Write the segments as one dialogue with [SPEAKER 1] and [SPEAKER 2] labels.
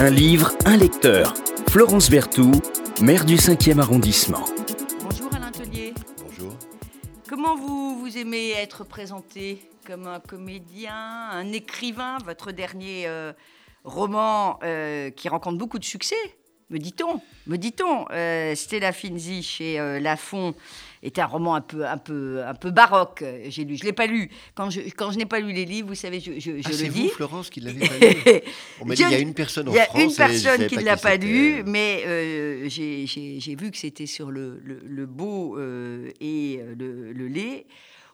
[SPEAKER 1] Un livre, un lecteur. Florence Berthoud, maire du 5e arrondissement.
[SPEAKER 2] Bonjour Alain Tellier.
[SPEAKER 3] Bonjour.
[SPEAKER 2] Comment vous, vous aimez être présenté Comme un comédien, un écrivain Votre dernier euh, roman euh, qui rencontre beaucoup de succès, me dit-on. Me dit-on. Euh, Stella Finzi chez euh, Lafon est un roman un peu, un peu, un peu baroque. J'ai lu. Je l'ai pas lu. Quand je, quand je n'ai pas lu les livres, vous savez, je, je, je
[SPEAKER 3] Ah,
[SPEAKER 2] le
[SPEAKER 3] c'est vous, Florence, qui l'avez pas lu On m'a dit il y a une personne en
[SPEAKER 2] Il y a
[SPEAKER 3] France.
[SPEAKER 2] une personne qui ne l'a pas lu, mais euh, j'ai- vu que c'était sur le, le- le beau euh, et le, le lait,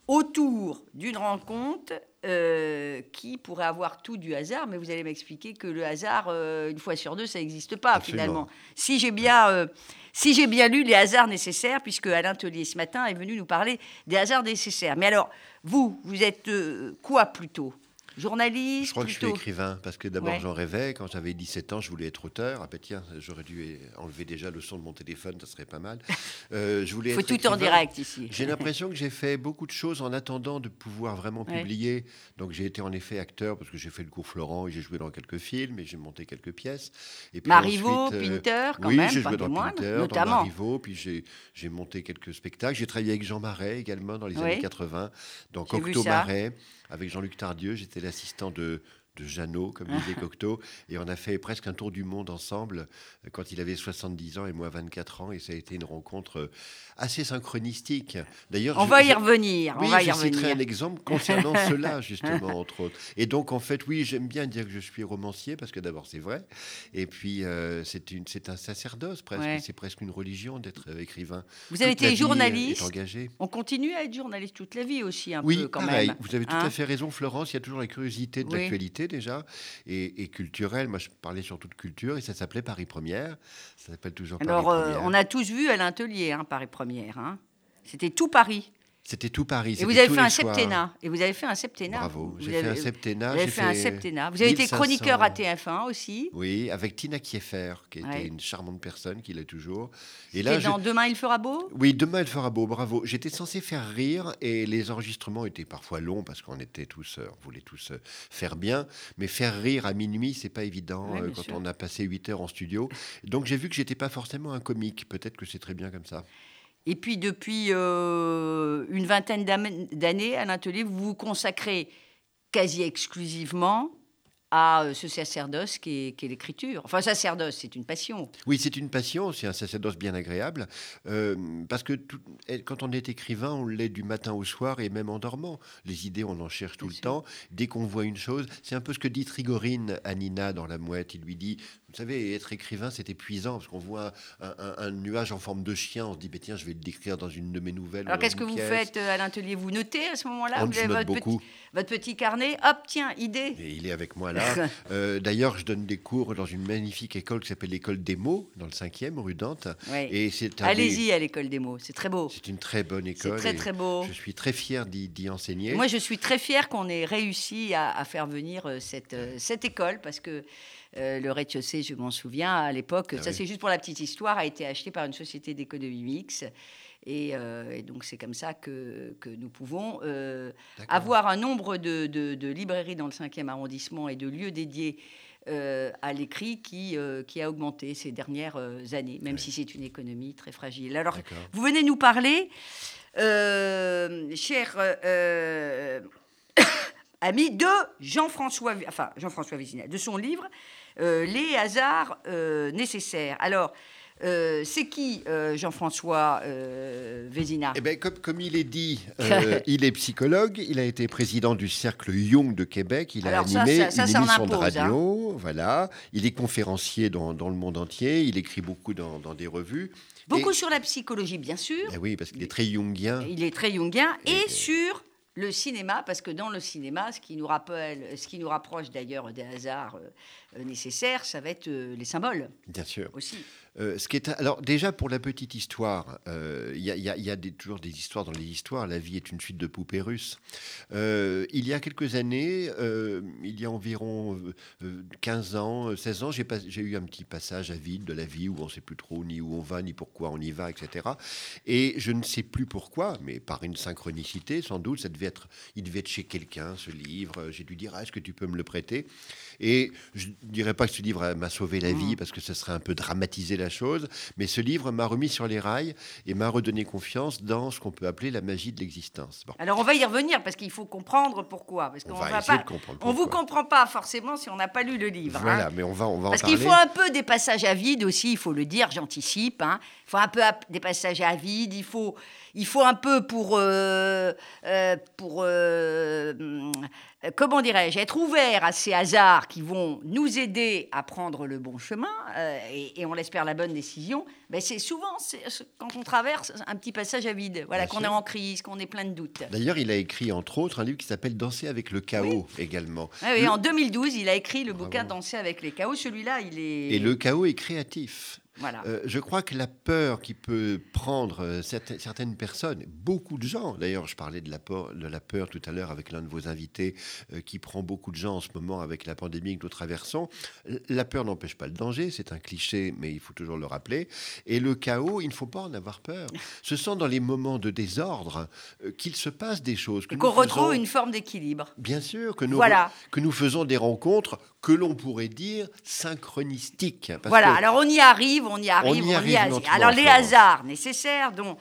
[SPEAKER 2] autour d'une rencontre euh, qui pourrait avoir tout du hasard, mais vous allez m'expliquer que le hasard, euh, une fois sur deux, ça n'existe pas
[SPEAKER 3] Absolument.
[SPEAKER 2] finalement. Si j'ai bien, euh, si j'ai bien lu les hasards nécessaires, puisque Alain Tellier ce matin est venu nous parler des hasards nécessaires. Mais alors, vous, vous êtes quoi plutôt? Journaliste
[SPEAKER 3] Je crois que je suis écrivain parce que d'abord
[SPEAKER 2] Ouais.
[SPEAKER 3] j'en rêvais. Quand j'avais 17 ans, je voulais être auteur. Ah ben tiens, j'aurais dû enlever déjà le son de mon téléphone, ça serait pas mal. Euh, je voulais
[SPEAKER 2] Il faut
[SPEAKER 3] être
[SPEAKER 2] tout en direct ici.
[SPEAKER 3] J'ai l'impression que j'ai fait beaucoup de choses en attendant de pouvoir vraiment
[SPEAKER 2] Ouais.
[SPEAKER 3] publier. Donc j'ai été en effet acteur parce que j'ai fait le cours Florent et j'ai joué dans quelques films et j'ai monté quelques pièces. Et puis
[SPEAKER 2] Marivaux,
[SPEAKER 3] ensuite, euh,
[SPEAKER 2] Pinter, quand
[SPEAKER 3] oui,
[SPEAKER 2] même,
[SPEAKER 3] j'ai joué dans Pinter, dans
[SPEAKER 2] notamment.
[SPEAKER 3] Marivaux, puis j'ai monté quelques spectacles. J'ai travaillé avec Jean Marais également dans les
[SPEAKER 2] Oui.
[SPEAKER 3] années 80, dans Cocteau. Marais, avec Jean-Luc Tardieu. J'étais l'assistant de de Jeannot, comme disait Cocteau, et on a fait presque un tour du monde ensemble euh, quand il avait 70 ans et moi 24 ans, et ça a été une rencontre euh, assez synchronistique. D'ailleurs,
[SPEAKER 2] On
[SPEAKER 3] je-
[SPEAKER 2] va y revenir.
[SPEAKER 3] oui,
[SPEAKER 2] on va y
[SPEAKER 3] je citerai
[SPEAKER 2] revenir.
[SPEAKER 3] un exemple concernant cela, justement, entre autres. Et donc, en fait, oui, j'aime bien dire que je suis romancier, parce que d'abord, c'est vrai. Et puis, euh, c'est une- c'est un sacerdoce, presque.
[SPEAKER 2] Ouais.
[SPEAKER 3] C'est presque une religion d'être euh, écrivain.
[SPEAKER 2] Vous avez
[SPEAKER 3] Toute
[SPEAKER 2] été journaliste.
[SPEAKER 3] engagé.
[SPEAKER 2] On continue à être journaliste toute la vie aussi, un
[SPEAKER 3] Oui,
[SPEAKER 2] peu quand
[SPEAKER 3] pareil.
[SPEAKER 2] même.
[SPEAKER 3] Vous avez tout
[SPEAKER 2] Hein
[SPEAKER 3] à fait raison, Florence. Il y a toujours la curiosité de
[SPEAKER 2] Oui.
[SPEAKER 3] l'actualité, déjà, et, et culturelle. Moi, je parlais surtout de culture, et ça s'appelait Paris Première. Ça s'appelle toujours
[SPEAKER 2] Alors,
[SPEAKER 3] Paris
[SPEAKER 2] euh,
[SPEAKER 3] Première.
[SPEAKER 2] on a tous vu Alain Tellier, hein, Paris Première. hein. C'était tout Paris.
[SPEAKER 3] C'était tout Paris.
[SPEAKER 2] Et vous avez fait un septennat. Et vous avez fait un septennat.
[SPEAKER 3] Bravo.
[SPEAKER 2] Vous
[SPEAKER 3] J'ai fait un
[SPEAKER 2] avez-
[SPEAKER 3] septennat.
[SPEAKER 2] Vous avez
[SPEAKER 3] j'ai
[SPEAKER 2] fait un septennat. Vous avez été
[SPEAKER 3] 1500
[SPEAKER 2] chroniqueur à TF1 aussi.
[SPEAKER 3] Oui, avec Tina Kieffer, qui était
[SPEAKER 2] Ouais.
[SPEAKER 3] une charmante personne, qui l'est toujours. Et je-
[SPEAKER 2] dans Demain il fera beau?
[SPEAKER 3] Oui, demain elle fera beau, bravo. J'étais censé faire rire et les enregistrements étaient parfois longs parce qu'on était tous, euh, on voulait tous euh, faire bien. Mais faire rire à minuit, c'est pas évident
[SPEAKER 2] Ouais,
[SPEAKER 3] euh, quand
[SPEAKER 2] sûr.
[SPEAKER 3] on a passé 8 heures en studio. Donc j'ai vu que j'étais pas forcément un comique. Peut-être que c'est très bien comme ça.
[SPEAKER 2] Et puis depuis euh, une vingtaine d'années, Alain Tellier, vous vous consacrez quasi exclusivement à euh, ce sacerdoce qui est, l'écriture. Enfin, sacerdoce, c'est une passion.
[SPEAKER 3] Oui, c'est une passion, c'est un sacerdoce bien agréable, euh, parce que tout- et quand on est écrivain, on l'est du matin au soir et même en dormant. Les idées, on en cherche tout
[SPEAKER 2] Bien
[SPEAKER 3] le
[SPEAKER 2] sûr.
[SPEAKER 3] temps. Dès qu'on voit une chose, c'est un peu ce que dit Trigorine à Nina dans La Mouette. Il lui dit, vous savez, être écrivain, c'est épuisant, parce qu'on voit un, un- un nuage en forme de chien, on se dit, bah, tiens, je vais le décrire dans une de mes nouvelles.
[SPEAKER 2] Alors, qu'est-ce que
[SPEAKER 3] une
[SPEAKER 2] vous faites, euh, Alain Tellier? Vous notez à ce moment-là?
[SPEAKER 3] On
[SPEAKER 2] Vous avez
[SPEAKER 3] note
[SPEAKER 2] votre
[SPEAKER 3] beaucoup.
[SPEAKER 2] petit, votre petit carnet? Hop, tiens, idée.
[SPEAKER 3] Et il est avec moi là. Euh, D'ailleurs, je donne des cours dans une magnifique école qui s'appelle l'école des mots, dans le 5e, rue Dante. C'est des-
[SPEAKER 2] Allez-y à l'école des mots, c'est très beau.
[SPEAKER 3] C'est une très bonne
[SPEAKER 2] C'est
[SPEAKER 3] école.
[SPEAKER 2] très,
[SPEAKER 3] et
[SPEAKER 2] très beau.
[SPEAKER 3] Je suis très fier d'y enseigner.
[SPEAKER 2] Moi, je suis très fière qu'on ait réussi à, à faire venir euh, cette, euh, cette école parce que euh, le rez-de-chaussée, je m'en souviens, à l'époque,
[SPEAKER 3] Ah
[SPEAKER 2] ça
[SPEAKER 3] oui.
[SPEAKER 2] c'est juste pour la petite histoire, a été acheté par une société d'économie mixte. Et, euh, et donc, c'est comme ça que, que nous pouvons euh, avoir un nombre de, de- de librairies dans le 5e arrondissement et de lieux dédiés euh, à l'écrit qui, qui a augmenté ces dernières années, même si c'est une économie très fragile. Alors, vous venez nous parler, cher ami, de Jean-François, enfin Jean-François Vézina, de son livre Les hasards euh, nécessaires. Alors, euh, c'est qui euh, Jean-François euh, Vézina?
[SPEAKER 3] Eh ben, comme, comme il est dit, euh, il est psychologue, il a été président du cercle Jung de Québec, il a
[SPEAKER 2] Alors
[SPEAKER 3] animé
[SPEAKER 2] ça- ça,
[SPEAKER 3] une
[SPEAKER 2] ça
[SPEAKER 3] émission de
[SPEAKER 2] hein.
[SPEAKER 3] radio, voilà. Il est conférencier dans, dans le monde entier, il écrit beaucoup dans, dans des revues.
[SPEAKER 2] Beaucoup
[SPEAKER 3] Et-
[SPEAKER 2] sur la psychologie, bien sûr.
[SPEAKER 3] Eh oui, parce qu'il est très jungien.
[SPEAKER 2] Il est très jungien et,
[SPEAKER 3] Et-
[SPEAKER 2] sur le cinéma, parce que dans le cinéma, ce qui nous rappelle, ce qui nous rapproche d'ailleurs des hasards euh, euh, nécessaires, ça va être euh, les symboles
[SPEAKER 3] Bien sûr.
[SPEAKER 2] aussi.
[SPEAKER 3] Euh, ce qui est, alors déjà pour la petite histoire, il y a, il y a- il y a des- toujours des histoires dans les histoires. La vie est une suite de poupées russes. Il y a quelques années, il y a environ euh, euh, 15 ans, euh, 16 ans, j'ai pas- j'ai eu un petit passage à vide de la vie où on ne sait plus trop ni où on va, ni pourquoi on y va, etc. Et je ne sais plus pourquoi, mais par une synchronicité, sans doute, ça il devait être chez quelqu'un, ce livre. J'ai dû dire, Ah, est-ce que tu peux me le prêter? Et je, ne dirais pas que ce livre m'a sauvé la vie, parce que ce serait un peu dramatiser la chose, mais ce livre m'a remis sur les rails et m'a redonné confiance dans ce qu'on peut appeler la magie de l'existence. Bon.
[SPEAKER 2] Alors on va y revenir parce qu'il faut comprendre pourquoi. Parce
[SPEAKER 3] On
[SPEAKER 2] qu'on
[SPEAKER 3] va
[SPEAKER 2] va pas,
[SPEAKER 3] comprendre
[SPEAKER 2] on vous comprend pas forcément si on n'a pas lu le livre. hein.
[SPEAKER 3] Voilà, mais on va, on va
[SPEAKER 2] Parce qu'il faut un peu des passages à vide aussi, il faut le dire, j'anticipe. hein. Il faut un peu des passages à vide, il faut, il faut un peu pour, euh, euh, pour euh, comment dirais-je, être ouvert à ces hasards qui vont nous aider à prendre le bon chemin euh, et, et on l'espère la bonne décision. Ben c'est souvent quand on traverse un petit passage à vide, voilà, qu'on est en crise, qu'on est plein de doutes.
[SPEAKER 3] D'ailleurs, il a écrit, entre autres, un livre qui s'appelle Danser avec le chaos également.
[SPEAKER 2] Ah oui,
[SPEAKER 3] Le-
[SPEAKER 2] en 2012, il a écrit le
[SPEAKER 3] Bravo.
[SPEAKER 2] bouquin Danser avec les chaos. Celui-là, il est.
[SPEAKER 3] Et le chaos est créatif.
[SPEAKER 2] Voilà.
[SPEAKER 3] Euh, je crois que la peur qui peut prendre euh, certaines, personnes, beaucoup de gens, d'ailleurs je parlais de la peur, de la peur tout à l'heure avec l'un de vos invités, euh, qui prend beaucoup de gens en ce moment avec la pandémie que nous traversons, la peur n'empêche pas le danger, c'est un cliché, mais il faut toujours le rappeler. Et le chaos, il ne faut pas en avoir peur. Ce sont dans les moments de désordre euh, qu'il se passe des choses.
[SPEAKER 2] qu'on retrouve
[SPEAKER 3] faisons-
[SPEAKER 2] une forme d'équilibre.
[SPEAKER 3] Bien sûr, que nous,
[SPEAKER 2] Voilà.
[SPEAKER 3] que nous faisons des rencontres que l'on pourrait dire synchronistiques. parce
[SPEAKER 2] voilà,
[SPEAKER 3] que-
[SPEAKER 2] alors on y arrive, on y arrive,
[SPEAKER 3] On y arrive
[SPEAKER 2] Alors les hasards nécessaires dont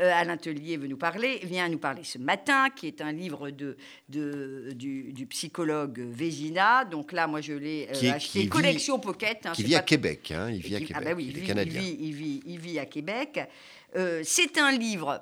[SPEAKER 2] euh, Alain Tellier veut nous parler, vient nous parler ce matin, qui est un livre de, de- du, du psychologue Vézina. Donc là, moi, je l'ai euh, acheté,
[SPEAKER 3] qui vit-
[SPEAKER 2] collection pocket. hein,
[SPEAKER 3] qui vit à Québec. hein, il vit à Québec.
[SPEAKER 2] ah bah oui,
[SPEAKER 3] il
[SPEAKER 2] vit-
[SPEAKER 3] canadien.
[SPEAKER 2] vit, il vit- il vit à Québec. Euh, c'est un livre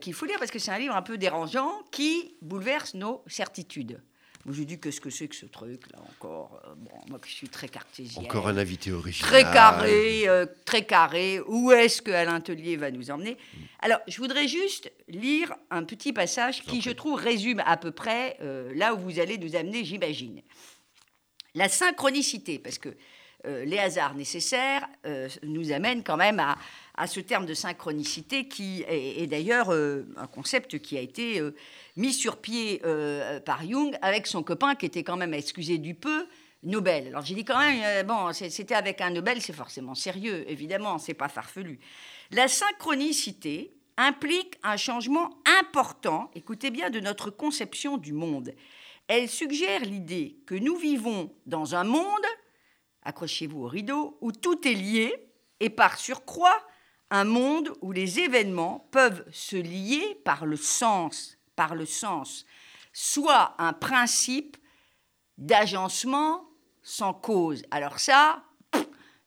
[SPEAKER 2] qu'il faut lire parce que c'est un livre un peu dérangeant qui bouleverse nos certitudes. Moi, je dis qu'est-ce que c'est que ce truc là encore Euh, Bon, moi qui suis très cartésienne.
[SPEAKER 3] Encore un invité original.
[SPEAKER 2] Très carré, euh, très carré. Où est-ce que Alain Tellier va nous emmener?
[SPEAKER 3] Mm.
[SPEAKER 2] Alors, je voudrais juste lire un petit passage qui, je trouve, résume à peu près euh, là où vous allez nous amener, j'imagine. La synchronicité, parce que euh, les hasards nécessaires euh, nous amènent quand même à, à ce terme de synchronicité qui est, d'ailleurs euh, un concept qui a été mis sur pied par Jung avec son copain qui était quand même, excusez du peu, Nobel. Alors j'ai dit quand même, bon, c'était avec un Nobel, c'est forcément sérieux, évidemment, c'est pas farfelu. La synchronicité implique un changement important, écoutez bien, de notre conception du monde. Elle suggère l'idée que nous vivons dans un monde, accrochez-vous au rideau, où tout est lié et par surcroît un monde où les événements peuvent se lier par le sens, par le sens, soit un principe d'agencement sans cause. Alors ça,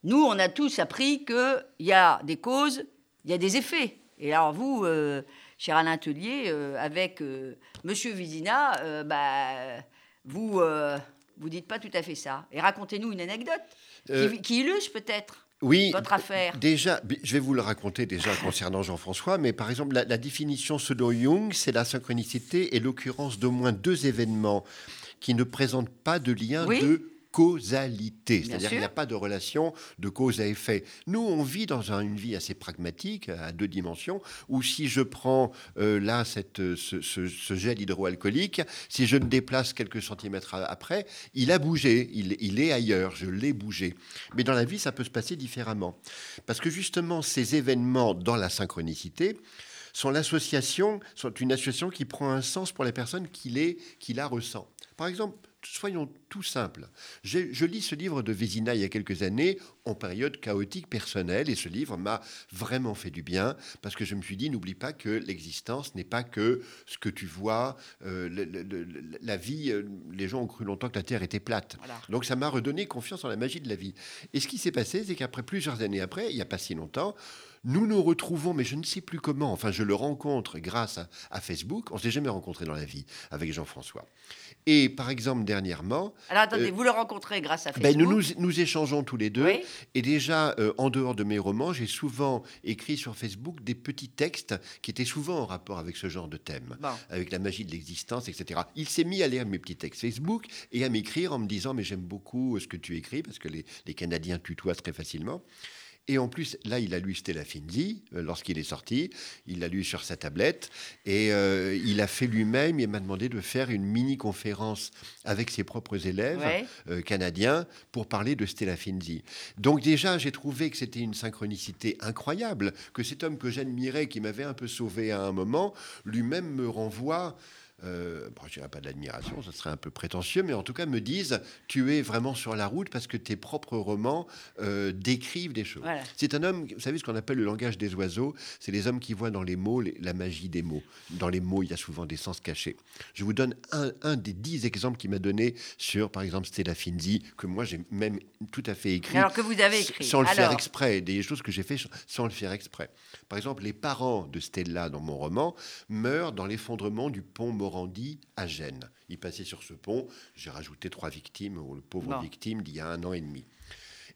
[SPEAKER 2] nous, on a tous appris qu'il y a des causes, il y a des effets. Et alors vous, euh, cher Alain Tellier, euh, avec euh, Monsieur Vizina, euh, bah, vous vous dites pas tout à fait ça. Et racontez-nous une anecdote qui-
[SPEAKER 3] Euh,
[SPEAKER 2] qui, illustre peut-être
[SPEAKER 3] Oui,
[SPEAKER 2] votre affaire.
[SPEAKER 3] Déjà, je vais vous le raconter déjà concernant Jean-François, mais par exemple, la, la définition selon Jung, c'est la synchronicité et l'occurrence d'au moins deux événements qui ne présentent pas de lien
[SPEAKER 2] Oui.
[SPEAKER 3] de causalité. C'est-à-dire qu'il n'y a pas de relation de cause à effet. Nous, on vit dans un- une vie assez pragmatique, à deux dimensions, où si je prends euh, là cette, ce, ce- ce gel hydroalcoolique, si je le déplace quelques centimètres après, il a bougé, il, il est ailleurs, je l'ai bougé. Mais dans la vie, ça peut se passer différemment. Parce que justement, ces événements dans la synchronicité sont l'association, sont une association qui prend un sens pour la personne qui, les, qui la ressent. Par exemple, soyons tout simples. J'ai- Je lis ce livre de Vézina il y a quelques années, en période chaotique personnelle, et ce livre m'a vraiment fait du bien, parce que je me suis dit, n'oublie pas que l'existence n'est pas que ce que tu vois, euh, le- le- le- la vie, euh, les gens ont cru longtemps que la Terre était plate.
[SPEAKER 2] Voilà.
[SPEAKER 3] Donc ça m'a redonné confiance en la magie de la vie. Et ce qui s'est passé, c'est qu'après plusieurs années après, il n'y a pas si longtemps, nous nous retrouvons, mais je ne sais plus comment, enfin je le rencontre grâce à, à Facebook, on ne s'est jamais rencontré dans la vie avec Jean-François. Et par exemple, dernièrement,
[SPEAKER 2] Alors attendez,
[SPEAKER 3] euh,
[SPEAKER 2] vous le rencontrez grâce à
[SPEAKER 3] ben,
[SPEAKER 2] Facebook.
[SPEAKER 3] nous, nous nous échangeons tous les deux.
[SPEAKER 2] Oui.
[SPEAKER 3] Et déjà, euh, en dehors de mes romans, j'ai souvent écrit sur Facebook des petits textes qui étaient souvent en rapport avec ce genre de thème
[SPEAKER 2] Bon.
[SPEAKER 3] avec la magie de l'existence, etc. Il s'est mis à lire mes petits textes Facebook et à m'écrire en me disant mais j'aime beaucoup ce que tu écris parce que les, les Canadiens tutoient très facilement. Et en plus, là, il a lu Stella Finzi euh, lorsqu'il est sorti. Il l'a lu sur sa tablette. Et euh, il a fait lui-même, il m'a demandé de faire une mini-conférence avec ses propres élèves
[SPEAKER 2] Ouais.
[SPEAKER 3] euh, canadiens pour parler de Stella Finzi. Donc déjà, j'ai trouvé que c'était une synchronicité incroyable, que cet homme que j'admirais, qui m'avait un peu sauvé à un moment, lui-même me renvoie euh, bon, je dirais pas de l'admiration, ça serait un peu prétentieux, mais en tout cas me disent tu es vraiment sur la route parce que tes propres romans euh, décrivent des choses.
[SPEAKER 2] Voilà.
[SPEAKER 3] C'est un homme, vous savez ce qu'on appelle le langage des oiseaux, c'est les hommes qui voient dans les mots les- la magie des mots. Dans les mots, il y a souvent des sens cachés. Je vous donne un, un des dix exemples qu'il m'a donné sur, par exemple, Stella Finzi, que moi j'ai même tout à fait écrit.
[SPEAKER 2] Alors que vous avez écrit.
[SPEAKER 3] Sans le faire exprès, des choses que j'ai fait sans le faire exprès. Par exemple, les parents de Stella dans mon roman meurent dans l'effondrement du pont Morandi à Gênes. Ils passaient sur ce pont, j'ai rajouté trois victimes, ou le pauvre victime d'il y a un an et demi.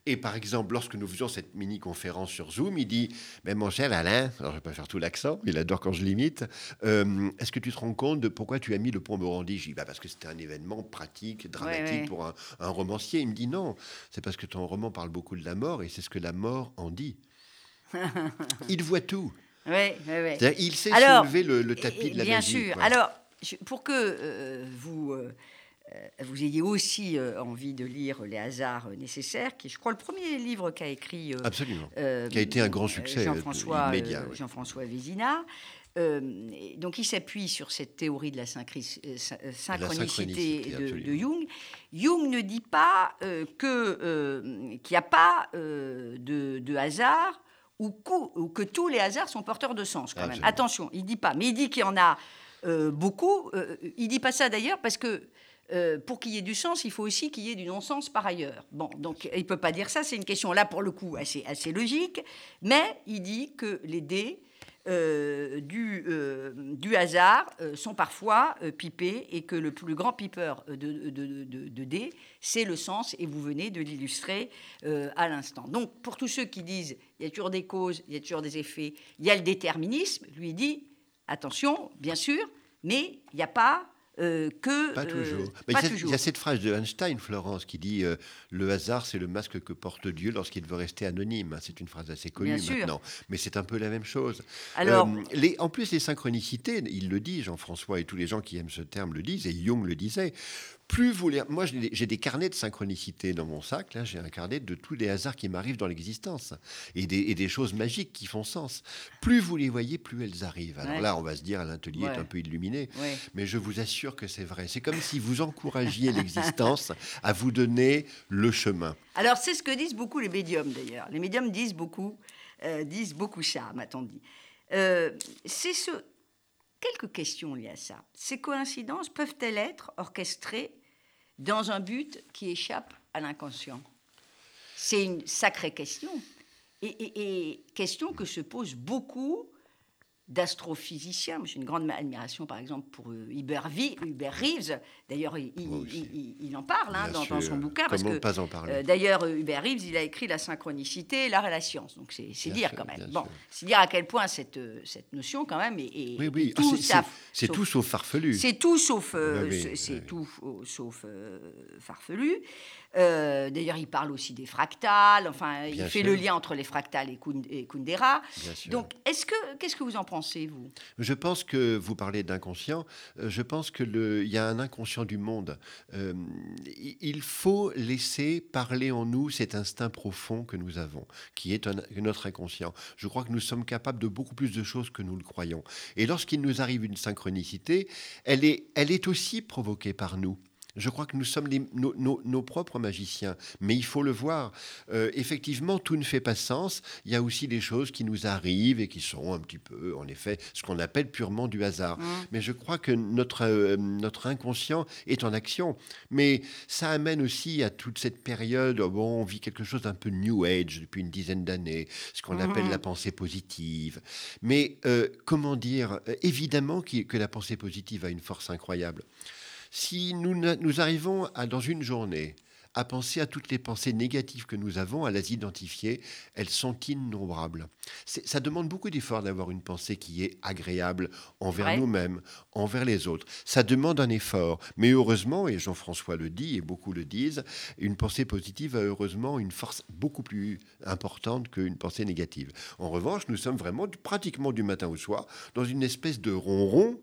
[SPEAKER 3] Et par exemple, lorsque nous faisions cette mini-conférence sur Zoom, il dit Mais mon cher Alain, alors je ne vais pas faire tout l'accent, il adore quand je l'imite, euh, est-ce que tu te rends compte de pourquoi tu as mis le pont Morandi? Je dis bah, Parce que c'était un événement pratique, dramatique
[SPEAKER 2] ouais.
[SPEAKER 3] pour un, un romancier. Il me dit Non, c'est parce que ton roman parle beaucoup de la mort et c'est ce que la mort en dit. il voit tout.
[SPEAKER 2] Oui, oui, oui.
[SPEAKER 3] Il sait
[SPEAKER 2] Alors,
[SPEAKER 3] soulever le, le tapis de la
[SPEAKER 2] Bien
[SPEAKER 3] magie.
[SPEAKER 2] sûr.
[SPEAKER 3] quoi.
[SPEAKER 2] Alors, je- pour que euh, vous, euh, vous ayez aussi euh, envie de lire Les hasards nécessaires, qui est, je crois, le premier livre qu'a écrit
[SPEAKER 3] Absolument. Qui a été un grand succès,
[SPEAKER 2] Jean-François
[SPEAKER 3] oui.
[SPEAKER 2] Jean-François Vézina. Donc, il s'appuie sur cette théorie de la synchronicité, de. Jung. Jung ne dit pas que, qu'il n'y a pas de, de hasard ou, que tous les hasards sont porteurs de sens, quand même. Attention, il dit pas. Mais il dit qu'il y en a beaucoup. Euh, il dit pas ça d'ailleurs parce que euh, pour qu'il y ait du sens, il faut aussi qu'il y ait du non-sens par ailleurs. Bon, donc il peut pas dire ça. C'est une question là pour le coup assez, assez logique. Mais il dit que les dés euh, du, euh, du hasard euh, sont parfois euh, pipés et que le plus grand pipeur de, de, de- de- dés, c'est le sens et vous venez de l'illustrer euh, à l'instant. Donc pour tous ceux qui disent il y a toujours des causes, il y a toujours des effets, il y a le déterminisme, lui dit attention, bien sûr, mais il n'y a pas euh, que...
[SPEAKER 3] Pas
[SPEAKER 2] euh,
[SPEAKER 3] toujours. Il, y a, y cette phrase de Einstein, Florence, qui dit euh, Le hasard, c'est le masque que porte Dieu lorsqu'il veut rester anonyme. C'est une phrase assez connue maintenant. Mais c'est un peu la même chose.
[SPEAKER 2] Alors,
[SPEAKER 3] les, en plus, les synchronicités, il le dit, Jean-François et tous les gens qui aiment ce terme le disent, et Jung le disait. Plus vous les... Moi, j'ai des- carnets de synchronicité dans mon sac. Là, j'ai un carnet de tous les hasards qui m'arrivent dans l'existence et des, et des choses magiques qui font sens. Plus vous les voyez, plus elles arrivent. Alors
[SPEAKER 2] Ouais.
[SPEAKER 3] là, on va se dire, l'atelier est un peu illuminé.
[SPEAKER 2] ouais.
[SPEAKER 3] Mais je vous assure que c'est vrai. C'est comme si vous encouragiez l'existence à vous donner le chemin.
[SPEAKER 2] Alors, c'est ce que disent beaucoup les médiums, d'ailleurs. Les médiums disent beaucoup, euh, disent beaucoup ça, m'a-t-on dit. Euh, c'est ce... Quelques questions liées à ça. Ces coïncidences peuvent-elles être orchestrées dans un but qui échappe à l'inconscient C'est une sacrée question. Et, question que se posent beaucoup d'astrophysiciens. J'ai une grande admiration, par exemple, pour euh, Hubert, Hubert Reeves. D'ailleurs, il, en parle hein, dans, son bouquin. Parce
[SPEAKER 3] Comment
[SPEAKER 2] que
[SPEAKER 3] pas en parler?
[SPEAKER 2] euh, D'ailleurs, euh, Hubert Reeves, il a écrit La synchronicité, l'art et la science. Donc c'est dire
[SPEAKER 3] sûr,
[SPEAKER 2] quand même. Bon, c'est dire à quel point cette, cette notion quand même est, est-
[SPEAKER 3] Oui, oui. Ah, c'est- tout sauf farfelu.
[SPEAKER 2] C'est tout sauf, euh,
[SPEAKER 3] Oui,
[SPEAKER 2] c'est-
[SPEAKER 3] oui.
[SPEAKER 2] tout sauf euh, farfelu. Euh, D'ailleurs, il parle aussi des fractales. Enfin, il fait
[SPEAKER 3] sûr.
[SPEAKER 2] le lien entre les fractales et, Kund- et Kundera. Donc, est-ce que qu'est-ce que vous en pensez vous?
[SPEAKER 3] Je pense que vous parlez d'inconscient. euh, Je pense que le- il y a un inconscient du monde. Euh, il faut laisser parler en nous cet instinct profond que nous avons, qui est un- notre inconscient. Je crois que nous sommes capables de beaucoup plus de choses que nous le croyons. Et lorsqu'il nous arrive une synchronicité, elle est, elle est aussi provoquée par nous. Je crois que nous sommes les- nos, nos- nos propres magiciens, mais il faut le voir. Euh, effectivement, tout ne fait pas sens. Il y a aussi des choses qui nous arrivent et qui sont un petit peu, en effet, ce qu'on appelle purement du hasard. Mais je crois que notre, euh, notre inconscient est en action. Mais ça amène aussi à toute cette période, oh bon, on vit quelque chose d'un peu New Age depuis une dizaine d'années, ce qu'on appelle la pensée positive. Mais euh, comment dire, évidemment que la pensée positive a une force incroyable. Si nous, arrivons à, dans une journée à penser à toutes les pensées négatives que nous avons, à les identifier, elles sont innombrables. Ça demande beaucoup d'efforts d'avoir une pensée qui est agréable envers
[SPEAKER 2] Ouais.
[SPEAKER 3] nous-mêmes, envers les autres. Ça demande un effort. Mais heureusement, et Jean-François le dit, et beaucoup le disent, une pensée positive a heureusement une force beaucoup plus importante qu'une pensée négative. En revanche, nous sommes vraiment pratiquement du matin au soir dans une espèce de ronron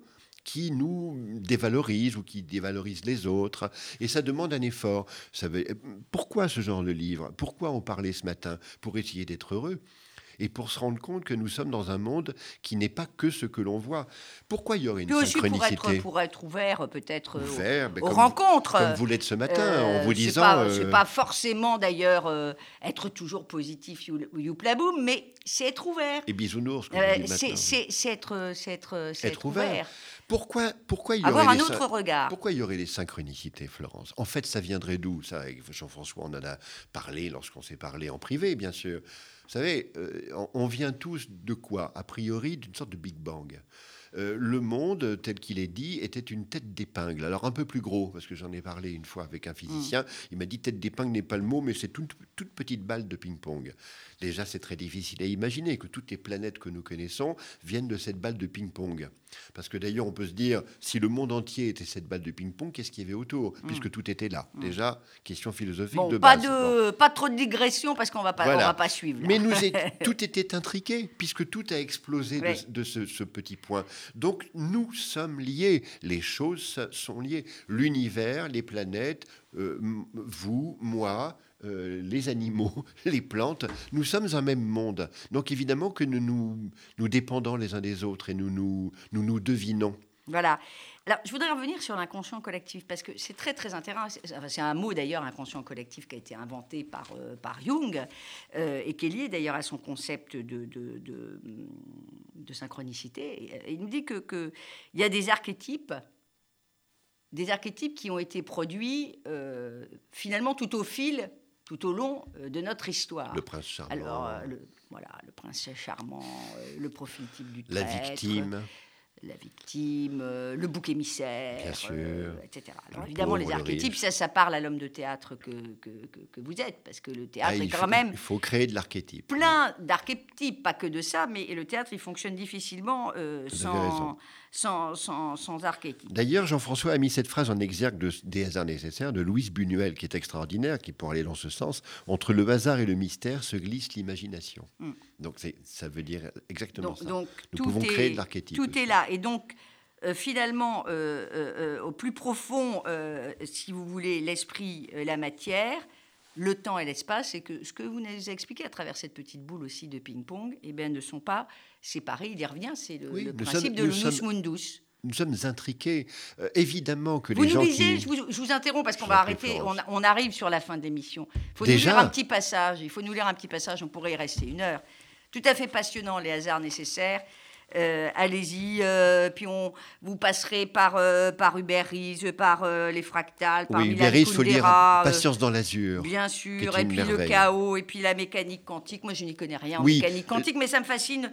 [SPEAKER 3] qui nous dévalorise ou qui dévalorise les autres. Et ça demande un effort. Ça veut- Pourquoi ce genre de livre? Pourquoi en parler ce matin? Pour essayer d'être heureux. et pour se rendre compte que nous sommes dans un monde qui n'est pas que ce que l'on voit. Pourquoi il y aurait une
[SPEAKER 2] Puis aussi pour
[SPEAKER 3] synchronicité?
[SPEAKER 2] être, pour être ouvert euh, peut-être euh, aux-
[SPEAKER 3] Ouvert, ben,
[SPEAKER 2] aux,
[SPEAKER 3] comme-
[SPEAKER 2] rencontres.
[SPEAKER 3] Comme vous l'êtes ce matin,
[SPEAKER 2] Euh,
[SPEAKER 3] en vous
[SPEAKER 2] c'est
[SPEAKER 3] disant.
[SPEAKER 2] pas-
[SPEAKER 3] euh,
[SPEAKER 2] C'est pas forcément d'ailleurs euh, être toujours positif, you, youplaboum, mais c'est être ouvert.
[SPEAKER 3] Et bisounours,
[SPEAKER 2] Euh,
[SPEAKER 3] vous
[SPEAKER 2] c'est c'est- c'est être, c'est être, c'est
[SPEAKER 3] Être
[SPEAKER 2] être
[SPEAKER 3] ouvert.
[SPEAKER 2] ouvert.
[SPEAKER 3] Pourquoi, pourquoi il y
[SPEAKER 2] Avoir
[SPEAKER 3] aurait
[SPEAKER 2] un
[SPEAKER 3] des
[SPEAKER 2] autre
[SPEAKER 3] syn-
[SPEAKER 2] regard.
[SPEAKER 3] Pourquoi il y aurait des synchronicités, Florence? En fait, ça viendrait d'où? Ça, avec Jean-François, on en a parlé lorsqu'on s'est parlé en privé, bien sûr. Vous savez, euh, on- on vient tous de quoi? A priori, d'une sorte de Big Bang. Euh, le monde, tel qu'il est dit, était une tête d'épingle. Alors un peu plus gros, parce que j'en ai parlé une fois avec un physicien. Il m'a dit tête d'épingle n'est pas le mot, mais c'est toute, toute petite balle de ping-pong. Déjà, c'est très difficile à imaginer que toutes les planètes que nous connaissons viennent de cette balle de ping-pong. Parce que d'ailleurs, on peut se dire, si le monde entier était cette balle de ping-pong, qu'est-ce qu'il y avait autour Puisque tout était là. Déjà, question philosophique
[SPEAKER 2] Bon,
[SPEAKER 3] de
[SPEAKER 2] pas,
[SPEAKER 3] base.
[SPEAKER 2] de, pas trop de digression parce qu'on
[SPEAKER 3] Voilà.
[SPEAKER 2] va pas suivre. là.
[SPEAKER 3] Mais nous est- tout était intriqué, puisque tout a explosé de-
[SPEAKER 2] Oui.
[SPEAKER 3] de, ce, ce petit point. Donc nous sommes liés, les choses sont liées. L'univers, les planètes, euh, vous, moi, euh, les animaux, les plantes, nous sommes un même monde. Donc évidemment que nous nous, nous dépendons les uns des autres et nous nous, nous, nous devinons.
[SPEAKER 2] Voilà. Alors, je voudrais revenir sur l'inconscient collectif parce que c'est très très intéressant. C'est un mot d'ailleurs, inconscient collectif, qui a été inventé par, euh, par Jung euh, et qui est lié d'ailleurs à son concept de, de, de, de synchronicité. Et, euh, il nous dit que que y a des archétypes, des archétypes qui ont été produits euh, finalement tout au fil, tout au long de notre histoire.
[SPEAKER 3] Le prince charmant,
[SPEAKER 2] Alors, le, voilà, le prince charmant, le profil type du
[SPEAKER 3] la victime,
[SPEAKER 2] la victime, euh, le bouc émissaire,
[SPEAKER 3] Bien sûr.
[SPEAKER 2] euh, etc. Alors
[SPEAKER 3] Le
[SPEAKER 2] évidemment,
[SPEAKER 3] pauvre,
[SPEAKER 2] les
[SPEAKER 3] le
[SPEAKER 2] archétypes, ça, ça parle à l'homme de théâtre que, que, que- que vous êtes, parce que le théâtre
[SPEAKER 3] Ah,
[SPEAKER 2] est quand
[SPEAKER 3] faut,
[SPEAKER 2] même
[SPEAKER 3] il faut créer de l'archétype.
[SPEAKER 2] plein d'archétypes, pas que de ça, mais le théâtre, il fonctionne difficilement euh, sans. Sans, sans, sans archétypes.
[SPEAKER 3] D'ailleurs, Jean-François a mis cette phrase en exergue de, des hasards nécessaires de Louise Buñuel, qui est extraordinaire, qui, pour aller dans ce sens, entre le hasard et le mystère se glisse l'imagination.
[SPEAKER 2] Mm.
[SPEAKER 3] Donc, ça veut dire exactement
[SPEAKER 2] Donc,
[SPEAKER 3] ça.
[SPEAKER 2] donc,
[SPEAKER 3] Nous
[SPEAKER 2] tout
[SPEAKER 3] pouvons
[SPEAKER 2] est,
[SPEAKER 3] créer de l'archétype
[SPEAKER 2] Tout
[SPEAKER 3] aussi.
[SPEAKER 2] est là. Et donc, euh, finalement, euh, euh, au plus profond, si vous voulez, l'esprit, la matière, le temps et l'espace, et que ce que vous nous avez expliqué à travers cette petite boule aussi de ping-pong, eh bien, ne sont pas séparés. Il y revient, c'est le,
[SPEAKER 3] Oui,
[SPEAKER 2] le principe
[SPEAKER 3] sommes-
[SPEAKER 2] de l'unus
[SPEAKER 3] sommes-
[SPEAKER 2] mundus.
[SPEAKER 3] Nous sommes intriqués. Euh, évidemment que
[SPEAKER 2] Vous
[SPEAKER 3] les gens
[SPEAKER 2] lisez,
[SPEAKER 3] qui...
[SPEAKER 2] je, vous, je vous interromps parce qu'on va arrêter, on, arrive sur la fin de l'émission. Il faut nous lire un petit passage, il faut nous lire un petit passage, on pourrait y rester une heure. Tout à fait passionnant, les hasards nécessaires. Euh, Allez-y, euh, puis on, vous passerez par, euh, par Uber Eats, par euh, les fractales, par
[SPEAKER 3] Oui, Uber il faut lire Patience dans l'azur.
[SPEAKER 2] Bien sûr, et puis le chaos, et puis la mécanique quantique. Moi, je n'y connais rien en mécanique quantique, mais ça me fascine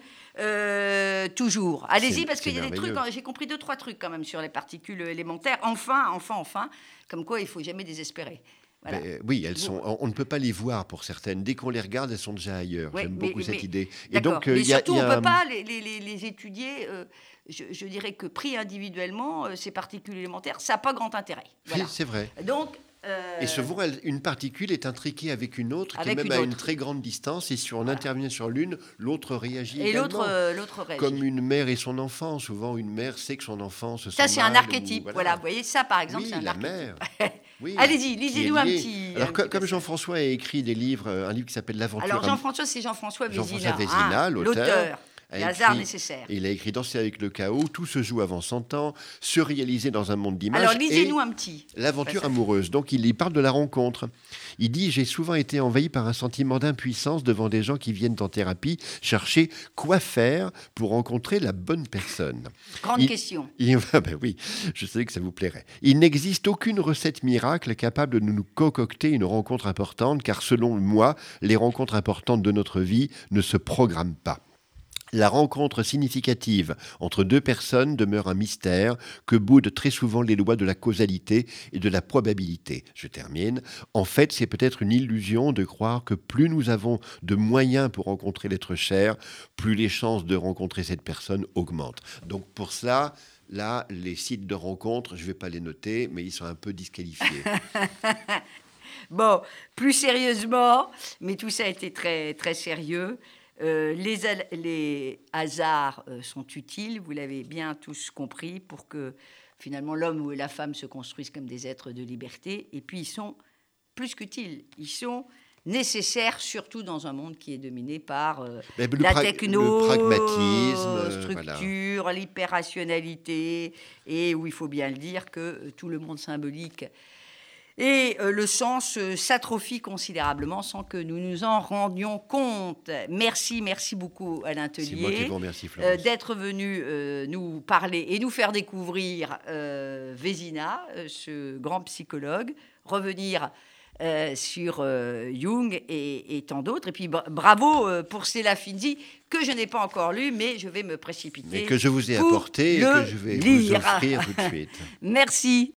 [SPEAKER 2] toujours. Allez-y, parce qu'il y a des trucs, j'ai compris deux, trois trucs quand même sur les particules élémentaires. Enfin, enfin, enfin, comme quoi il faut jamais désespérer. Voilà.
[SPEAKER 3] Ben, oui, elles sont, on, on ne peut pas les voir pour certaines. Dès qu'on les regarde, elles sont déjà ailleurs.
[SPEAKER 2] Ouais,
[SPEAKER 3] J'aime
[SPEAKER 2] mais-
[SPEAKER 3] beaucoup cette
[SPEAKER 2] mais-
[SPEAKER 3] idée. Et donc, euh,
[SPEAKER 2] mais
[SPEAKER 3] y a-
[SPEAKER 2] surtout, on ne peut pas les, les- les- les étudier. euh, je, je dirais que pris individuellement, euh, ces particules élémentaires, ça n'a pas grand intérêt. Voilà.
[SPEAKER 3] C'est vrai.
[SPEAKER 2] Donc, euh,
[SPEAKER 3] Et souvent, elle- une particule est intriquée avec une autre, qui est
[SPEAKER 2] Avec
[SPEAKER 3] même à une très grande distance. Et si on intervient sur l'une, l'autre réagit
[SPEAKER 2] et l'autre, euh, l'autre réagit.
[SPEAKER 3] Comme une mère et son enfant. Souvent, une mère sait que son enfant se
[SPEAKER 2] Ça,
[SPEAKER 3] sent
[SPEAKER 2] c'est un archétype.
[SPEAKER 3] ou-
[SPEAKER 2] Voilà. vous voyez, ça, par exemple,
[SPEAKER 3] Oui,
[SPEAKER 2] c'est un
[SPEAKER 3] la
[SPEAKER 2] archétype.
[SPEAKER 3] mère. Oui,
[SPEAKER 2] Allez-y, lisez-nous un petit.
[SPEAKER 3] Alors,
[SPEAKER 2] un
[SPEAKER 3] co-
[SPEAKER 2] petit
[SPEAKER 3] comme. Jean-François a écrit des livres, euh, un livre qui s'appelle L'aventure.
[SPEAKER 2] Alors, Jean-François, c'est Jean-François Vézina.
[SPEAKER 3] Jean-François
[SPEAKER 2] hein,
[SPEAKER 3] Vézina, l'auteur,
[SPEAKER 2] hasards nécessaires.
[SPEAKER 3] Il a écrit Danser avec le chaos, tout se joue avant 100 ans, se réaliser dans un monde d'images.
[SPEAKER 2] Alors, lisez-nous un petit.
[SPEAKER 3] L'aventure amoureuse. Donc, il y parle de la rencontre. Il dit J'ai souvent été envahi par un sentiment d'impuissance devant des gens qui viennent en thérapie chercher quoi faire pour rencontrer la bonne personne.
[SPEAKER 2] Grande
[SPEAKER 3] Il-
[SPEAKER 2] question.
[SPEAKER 3] Il, ah ben oui, je savais que ça vous plairait. Il n'existe aucune recette miracle capable de nous concocter une rencontre importante, car selon moi, les rencontres importantes de notre vie ne se programment pas. La rencontre significative entre deux personnes demeure un mystère que boudent très souvent les lois de la causalité et de la probabilité. Je termine. En fait, c'est peut-être une illusion de croire que plus nous avons de moyens pour rencontrer l'être cher, plus les chances de rencontrer cette personne augmentent. Donc pour cela, là, les sites de rencontres, je ne vais pas les noter, mais ils sont un peu disqualifiés.
[SPEAKER 2] Bon, plus sérieusement, mais tout ça a été très, très sérieux. Euh, les, hasards euh, sont utiles, vous l'avez bien tous compris, pour que finalement l'homme ou la femme se construisent comme des êtres de liberté. Et puis ils sont plus qu'utiles, ils sont nécessaire, surtout dans un monde qui est dominé par euh, la techno,
[SPEAKER 3] le pragmatisme,
[SPEAKER 2] euh,
[SPEAKER 3] voilà.
[SPEAKER 2] structure, l'hyperrationalité, et où il faut bien le dire que tout le monde symbolique et euh, le sens euh, s'atrophie considérablement sans que nous nous en rendions compte. Merci, merci beaucoup Alain Tellier. euh, d'être venu nous parler et nous faire découvrir Vézina, ce grand psychologue, revenir euh, sur euh, Jung et, et tant d'autres. Et puis bra- bravo euh, pour Stella Finzi, que je n'ai pas encore lu, mais je vais me précipiter.
[SPEAKER 3] Mais que je vous ai apporté et que je vais
[SPEAKER 2] lire.
[SPEAKER 3] vous offrir tout de suite.
[SPEAKER 2] Merci.